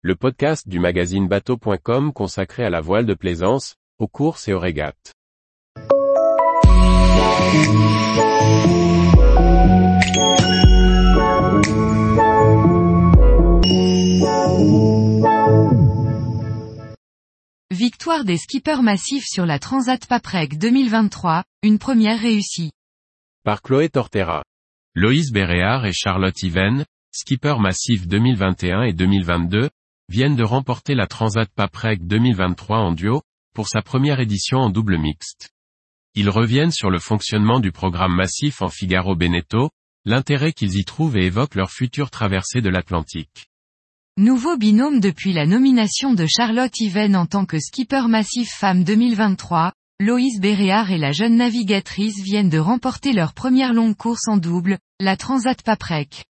le podcast du magazine bateau.com consacré à la voile de plaisance, aux courses et aux régates. Victoire des skippers massifs sur la Transat Paprec 2023, une première réussie. Par Chloé Tortera. Loïs Béréard et Charlotte Yven, skippers massifs 2021 et 2022, viennent de remporter la Transat Paprec 2023 en duo, pour sa première édition en double mixte. Ils reviennent sur le fonctionnement du programme massif en Figaro Beneteau, l'intérêt qu'ils y trouvent et évoquent leur future traversée de l'Atlantique. Nouveau binôme depuis la nomination de Charlotte Yven en tant que skipper massif femme 2023, Loïs Béréard et la jeune navigatrice viennent de remporter leur première longue course en double, la Transat Paprec.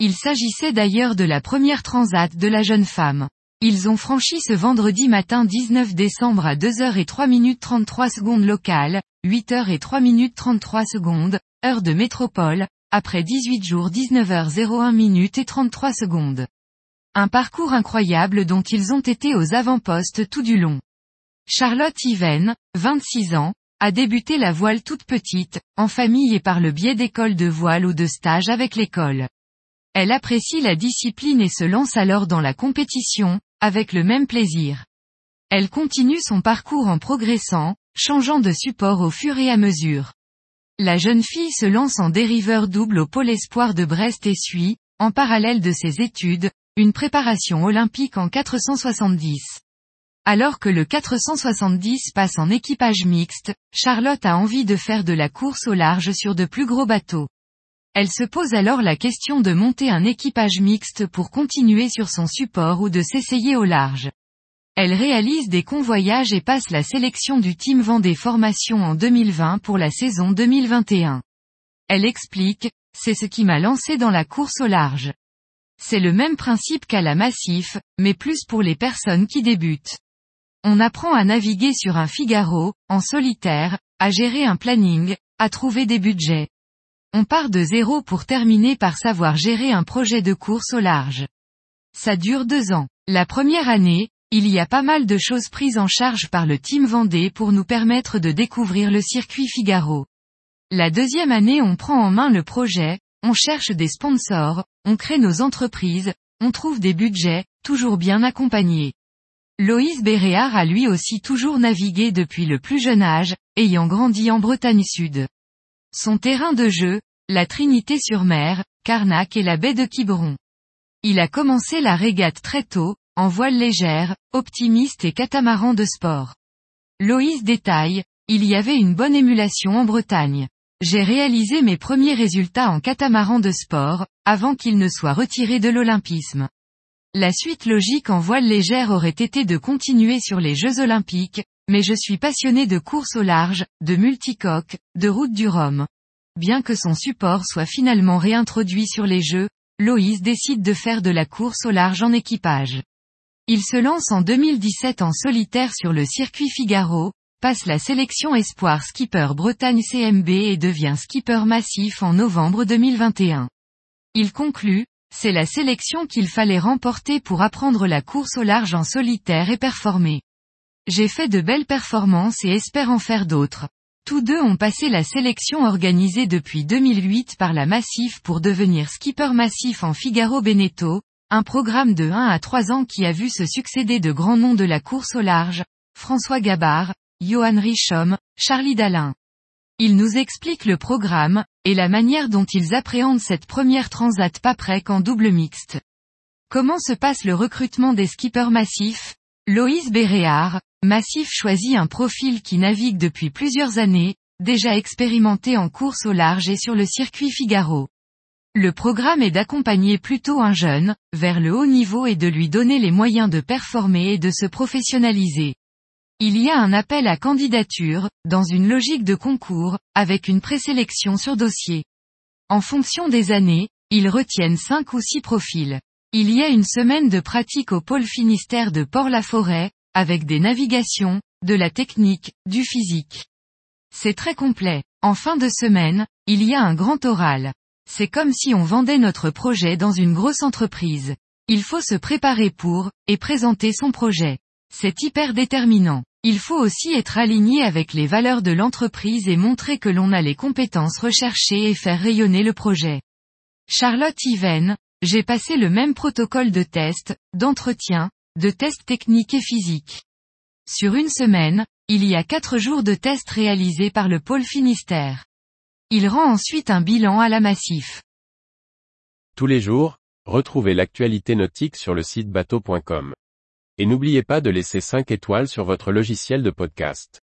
Il s'agissait d'ailleurs de la première transat de la jeune femme. Ils ont franchi ce vendredi matin 19 décembre à 2h et 3 minutes 33 secondes locales, 8h et 3 minutes 33 secondes, heure de métropole, après 18 jours 19h01 minutes et 33 secondes. Un parcours incroyable dont ils ont été aux avant-postes tout du long. Charlotte Yven, 26 ans, a débuté la voile toute petite, en famille et par le biais d'écoles de voile ou de stages avec l'école. Elle apprécie la discipline et se lance alors dans la compétition, avec le même plaisir. Elle continue son parcours en progressant, changeant de support au fur et à mesure. La jeune fille se lance en dériveur double au pôle espoir de Brest et suit, en parallèle de ses études, une préparation olympique en 470. Alors que le 470 passe en équipage mixte, Charlotte a envie de faire de la course au large sur de plus gros bateaux. Elle se pose alors la question de monter un équipage mixte pour continuer sur son support ou de s'essayer au large. Elle réalise des convoyages et passe la sélection du Team Vendée Formation en 2020 pour la saison 2021. Elle explique, c'est ce qui m'a lancé dans la course au large. C'est le même principe qu'à la Massif, mais plus pour les personnes qui débutent. On apprend à naviguer sur un Figaro, en solitaire, à gérer un planning, à trouver des budgets. On part de zéro pour terminer par savoir gérer un projet de course au large. Ça dure deux ans. La première année, il y a pas mal de choses prises en charge par le team Vendée pour nous permettre de découvrir le circuit Figaro. La deuxième année on prend en main le projet, on cherche des sponsors, on crée nos entreprises, on trouve des budgets, toujours bien accompagnés. Loïs Béréard a lui aussi toujours navigué depuis le plus jeune âge, ayant grandi en Bretagne Sud. Son terrain de jeu, la Trinité-sur-Mer, Carnac et la baie de Quiberon. Il a commencé la régate très tôt, en voile légère, optimiste et catamaran de sport. Loïs détaille, il y avait une bonne émulation en Bretagne. J'ai réalisé mes premiers résultats en catamaran de sport, avant qu'il ne soit retiré de l'olympisme. La suite logique en voile légère aurait été de continuer sur les Jeux olympiques, mais je suis passionné de course au large, de multicoque, de route du Rhum. Bien que son support soit finalement réintroduit sur les jeux, Loïs décide de faire de la course au large en équipage. Il se lance en 2017 en solitaire sur le circuit Figaro, passe la sélection Espoir Skipper Bretagne CMB et devient skipper massif en novembre 2021. Il conclut, c'est la sélection qu'il fallait remporter pour apprendre la course au large en solitaire et performer. J'ai fait de belles performances et espère en faire d'autres. Tous deux ont passé la sélection organisée depuis 2008 par la Massif pour devenir skipper massif en Figaro Beneteau, un programme de 1 à 3 ans qui a vu se succéder de grands noms de la course au large, François Gabard, Johan Richom, Charlie Dalin. Ils nous expliquent le programme, et la manière dont ils appréhendent cette première transat Paprec en double mixte. Comment se passe le recrutement des skippers massifs? Loïs Béréard, Massif choisit un profil qui navigue depuis plusieurs années, déjà expérimenté en course au large et sur le circuit Figaro. Le programme est d'accompagner plutôt un jeune, vers le haut niveau et de lui donner les moyens de performer et de se professionnaliser. Il y a un appel à candidature, dans une logique de concours, avec une présélection sur dossier. En fonction des années, ils retiennent cinq ou six profils. Il y a une semaine de pratique au pôle Finistère de Port-la-Forêt, avec des navigations, de la technique, du physique. C'est très complet. En fin de semaine, il y a un grand oral. C'est comme si on vendait notre projet dans une grosse entreprise. Il faut se préparer pour, et présenter son projet. C'est hyper déterminant. Il faut aussi être aligné avec les valeurs de l'entreprise et montrer que l'on a les compétences recherchées et faire rayonner le projet. Charlotte Yven, j'ai passé le même protocole de test, d'entretien, de test technique et physique. Sur une semaine, il y a quatre jours de tests réalisés par le pôle Finistère. Il rend ensuite un bilan à la Massif. Tous les jours, retrouvez l'actualité nautique sur le site bateau.com. Et n'oubliez pas de laisser 5 étoiles sur votre logiciel de podcast.